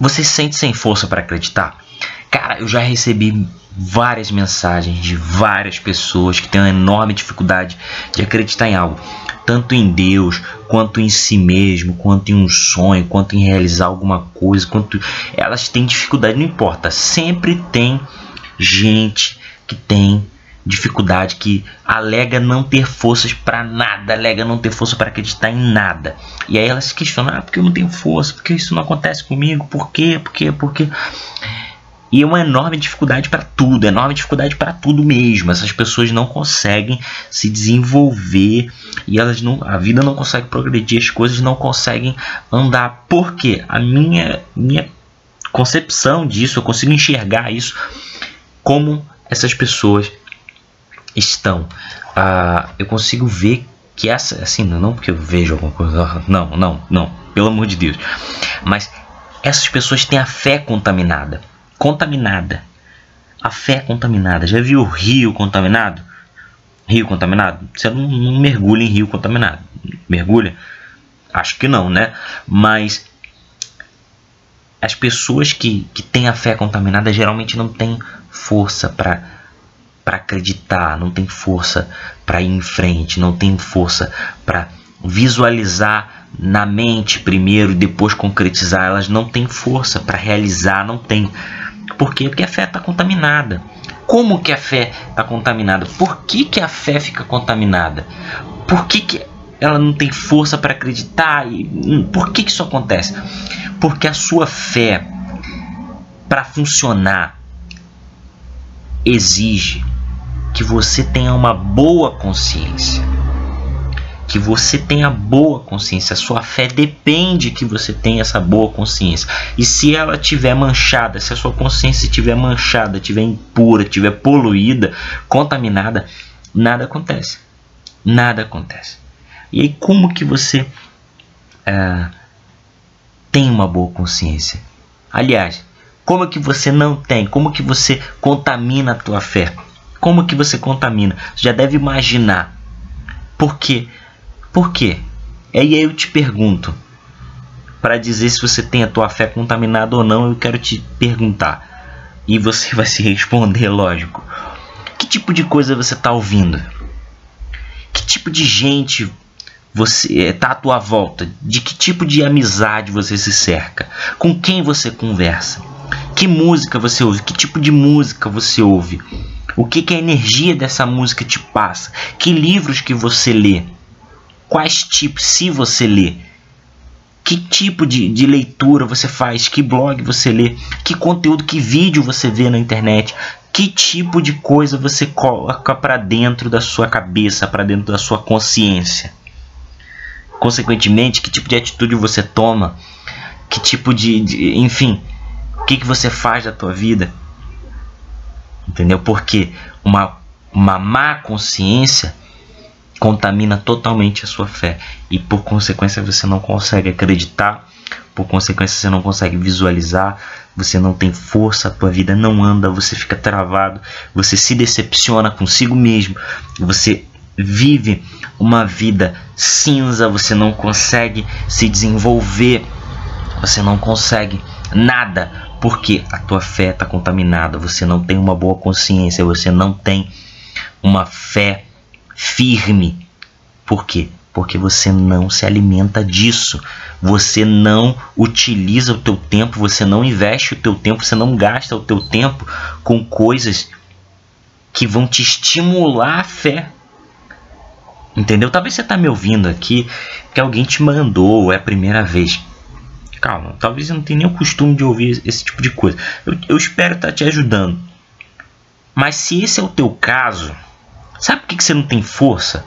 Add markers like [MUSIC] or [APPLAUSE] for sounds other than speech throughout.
Você se sente sem força para acreditar? Cara, eu já recebi várias mensagens de várias pessoas que têm uma enorme dificuldade de acreditar em algo, tanto em Deus, quanto em si mesmo, quanto em um sonho, quanto em realizar alguma coisa, quanto elas têm dificuldade, não importa, sempre tem gente que tem dificuldade, que alega não ter forças para nada, alega não ter força para acreditar em nada. E aí elas se questionam, ah, porque eu não tenho força, porque isso não acontece comigo, por quê, por quê, por quê? E é uma enorme dificuldade para tudo, enorme dificuldade para tudo mesmo. Essas pessoas não conseguem se desenvolver e elas não, a vida não consegue progredir, as coisas não conseguem andar. Por quê? A minha, minha concepção disso, eu consigo enxergar isso como essas pessoas estão. Ah, eu consigo ver que essa, assim, não porque eu vejo alguma coisa, não, não, não, pelo amor de Deus, mas essas pessoas têm a fé contaminada contaminada. A fé contaminada. Já viu o rio contaminado? Rio contaminado? Você não, não mergulha em rio contaminado. Mergulha? Acho que não, né? Mas as pessoas que, que têm a fé contaminada geralmente não têm força para para acreditar, não tem força para ir em frente, não tem força para visualizar na mente primeiro e depois concretizar. Elas não têm força para realizar, não tem. Por quê? Porque a fé está contaminada. Como que a fé está contaminada? Por que, que a fé fica contaminada? Por que, que ela não tem força para acreditar? E, hum, por que, que isso acontece? Porque a sua fé, para funcionar, exige que você tenha uma boa consciência que você tenha boa consciência. A sua fé depende que você tenha essa boa consciência. E se ela tiver manchada, se a sua consciência estiver manchada, estiver impura, estiver poluída, contaminada, nada acontece. Nada acontece. E aí como que você é, tem uma boa consciência? Aliás, como que você não tem? Como que você contamina a tua fé? Como que você contamina? Você já deve imaginar. Porque por quê? E aí eu te pergunto, para dizer se você tem a tua fé contaminada ou não, eu quero te perguntar. E você [LAUGHS] vai se responder, lógico. Que tipo de coisa você está ouvindo? Que tipo de gente você está eh, à tua volta? De que tipo de amizade você se cerca? Com quem você conversa? Que música você ouve? Que tipo de música você ouve? O que, que a energia dessa música te passa? Que livros que você lê? quais tipos, se você lê, que tipo de, de leitura você faz, que blog você lê, que conteúdo, que vídeo você vê na internet, que tipo de coisa você coloca para dentro da sua cabeça, para dentro da sua consciência. Consequentemente, que tipo de atitude você toma, que tipo de, de enfim, o que, que você faz da tua vida. Entendeu? Porque uma, uma má consciência contamina totalmente a sua fé. E por consequência você não consegue acreditar, por consequência você não consegue visualizar, você não tem força, a tua vida não anda, você fica travado, você se decepciona consigo mesmo, você vive uma vida cinza, você não consegue se desenvolver, você não consegue nada, porque a tua fé está contaminada, você não tem uma boa consciência, você não tem uma fé firme. Por quê? Porque você não se alimenta disso. Você não utiliza o teu tempo, você não investe o teu tempo, você não gasta o teu tempo com coisas que vão te estimular a fé. Entendeu? Talvez você está me ouvindo aqui que alguém te mandou, é a primeira vez. Calma, talvez você não tenha nem o costume de ouvir esse tipo de coisa. Eu, eu espero estar tá te ajudando. Mas se esse é o teu caso, Sabe por que você não tem força?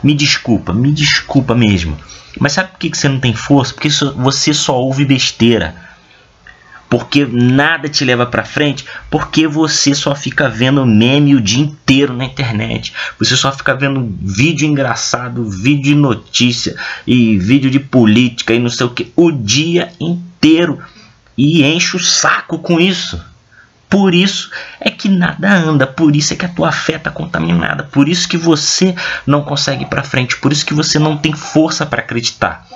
Me desculpa, me desculpa mesmo. Mas sabe por que você não tem força? Porque você só ouve besteira. Porque nada te leva para frente, porque você só fica vendo meme o dia inteiro na internet. Você só fica vendo vídeo engraçado, vídeo de notícia e vídeo de política e não sei o que o dia inteiro e enche o saco com isso. Por isso é que nada anda, por isso é que a tua fé está contaminada, por isso que você não consegue ir para frente, por isso que você não tem força para acreditar.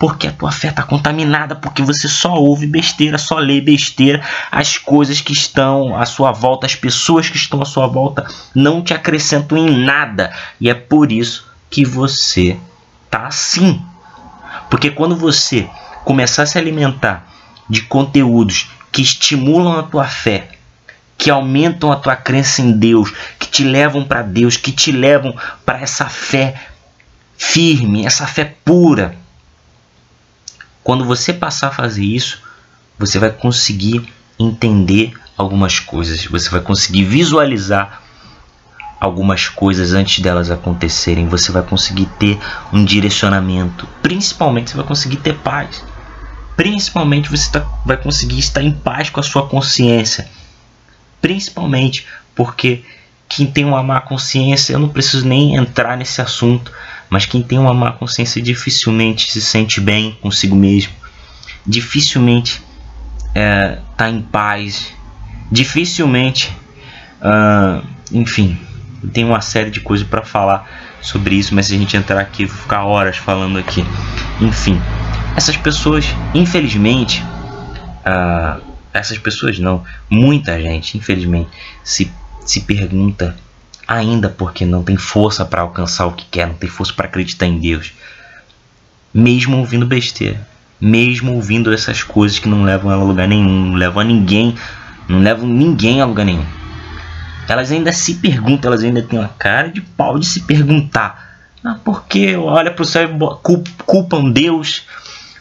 Porque a tua fé está contaminada, porque você só ouve besteira, só lê besteira, as coisas que estão à sua volta, as pessoas que estão à sua volta não te acrescentam em nada, e é por isso que você tá assim. Porque quando você começar a se alimentar de conteúdos que estimulam a tua fé, que aumentam a tua crença em Deus, que te levam para Deus, que te levam para essa fé firme, essa fé pura. Quando você passar a fazer isso, você vai conseguir entender algumas coisas, você vai conseguir visualizar algumas coisas antes delas acontecerem, você vai conseguir ter um direcionamento, principalmente você vai conseguir ter paz. Principalmente você tá, vai conseguir estar em paz com a sua consciência. Principalmente porque quem tem uma má consciência, eu não preciso nem entrar nesse assunto, mas quem tem uma má consciência dificilmente se sente bem consigo mesmo, dificilmente está é, tá em paz, dificilmente, uh, enfim, tem uma série de coisas para falar sobre isso, mas se a gente entrar aqui, vou ficar horas falando aqui. Enfim, essas pessoas, infelizmente, uh, essas pessoas não, muita gente, infelizmente, se, se pergunta ainda porque não tem força para alcançar o que quer, não tem força para acreditar em Deus, mesmo ouvindo besteira, mesmo ouvindo essas coisas que não levam ela a lugar nenhum, não levam a ninguém, não levam ninguém a lugar nenhum. Elas ainda se perguntam, elas ainda têm uma cara de pau de se perguntar. Ah, porque olha para o céu e culpam Deus,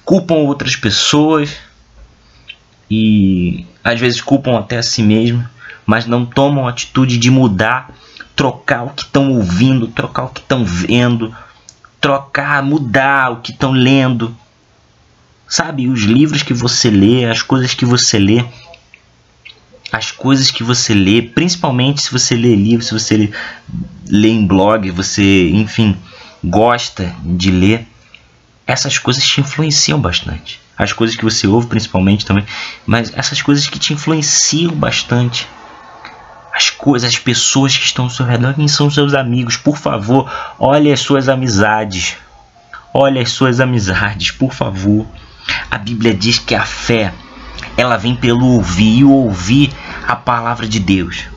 culpam outras pessoas, e às vezes culpam até a si mesmo, mas não tomam a atitude de mudar, trocar o que estão ouvindo, trocar o que estão vendo, trocar, mudar o que estão lendo. Sabe, os livros que você lê, as coisas que você lê, as coisas que você lê, principalmente se você lê livro, se você lê, lê em blog, você, enfim, gosta de ler, essas coisas te influenciam bastante as coisas que você ouve principalmente também, mas essas coisas que te influenciam bastante. As coisas, as pessoas que estão ao seu redor, quem são seus amigos, por favor, olhe as suas amizades. Olhe as suas amizades, por favor. A Bíblia diz que a fé, ela vem pelo ouvir e ouvir a palavra de Deus.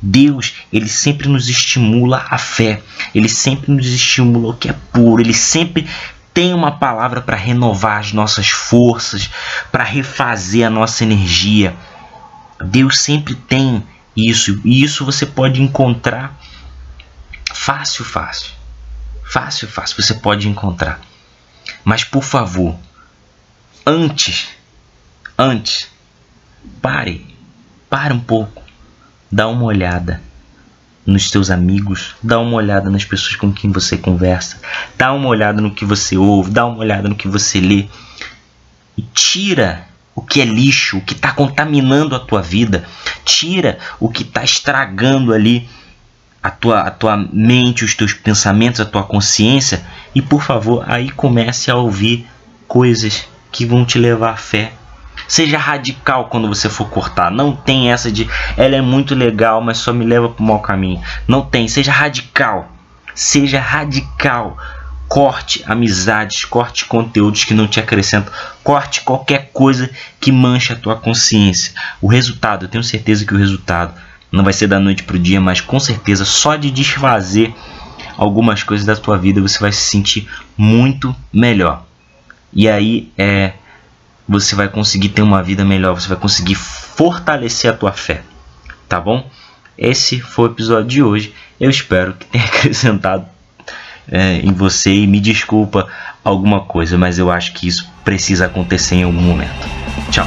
Deus, ele sempre nos estimula a fé. Ele sempre nos estimula o que é puro. Ele sempre tem uma palavra para renovar as nossas forças, para refazer a nossa energia. Deus sempre tem isso, e isso você pode encontrar fácil, fácil. Fácil, fácil, você pode encontrar. Mas por favor, antes, antes, pare, pare um pouco, dá uma olhada nos teus amigos, dá uma olhada nas pessoas com quem você conversa, dá uma olhada no que você ouve, dá uma olhada no que você lê e tira o que é lixo, o que está contaminando a tua vida, tira o que está estragando ali a tua, a tua mente, os teus pensamentos, a tua consciência e por favor aí comece a ouvir coisas que vão te levar à fé, Seja radical quando você for cortar. Não tem essa de ela é muito legal, mas só me leva para o mau caminho. Não tem. Seja radical. Seja radical. Corte amizades, corte conteúdos que não te acrescentam, corte qualquer coisa que manche a tua consciência. O resultado, eu tenho certeza que o resultado não vai ser da noite para o dia, mas com certeza só de desfazer algumas coisas da tua vida você vai se sentir muito melhor. E aí é você vai conseguir ter uma vida melhor, você vai conseguir fortalecer a tua fé, tá bom? Esse foi o episódio de hoje. Eu espero que tenha [LAUGHS] acrescentado é, em você e me desculpa alguma coisa, mas eu acho que isso precisa acontecer em algum momento. Tchau.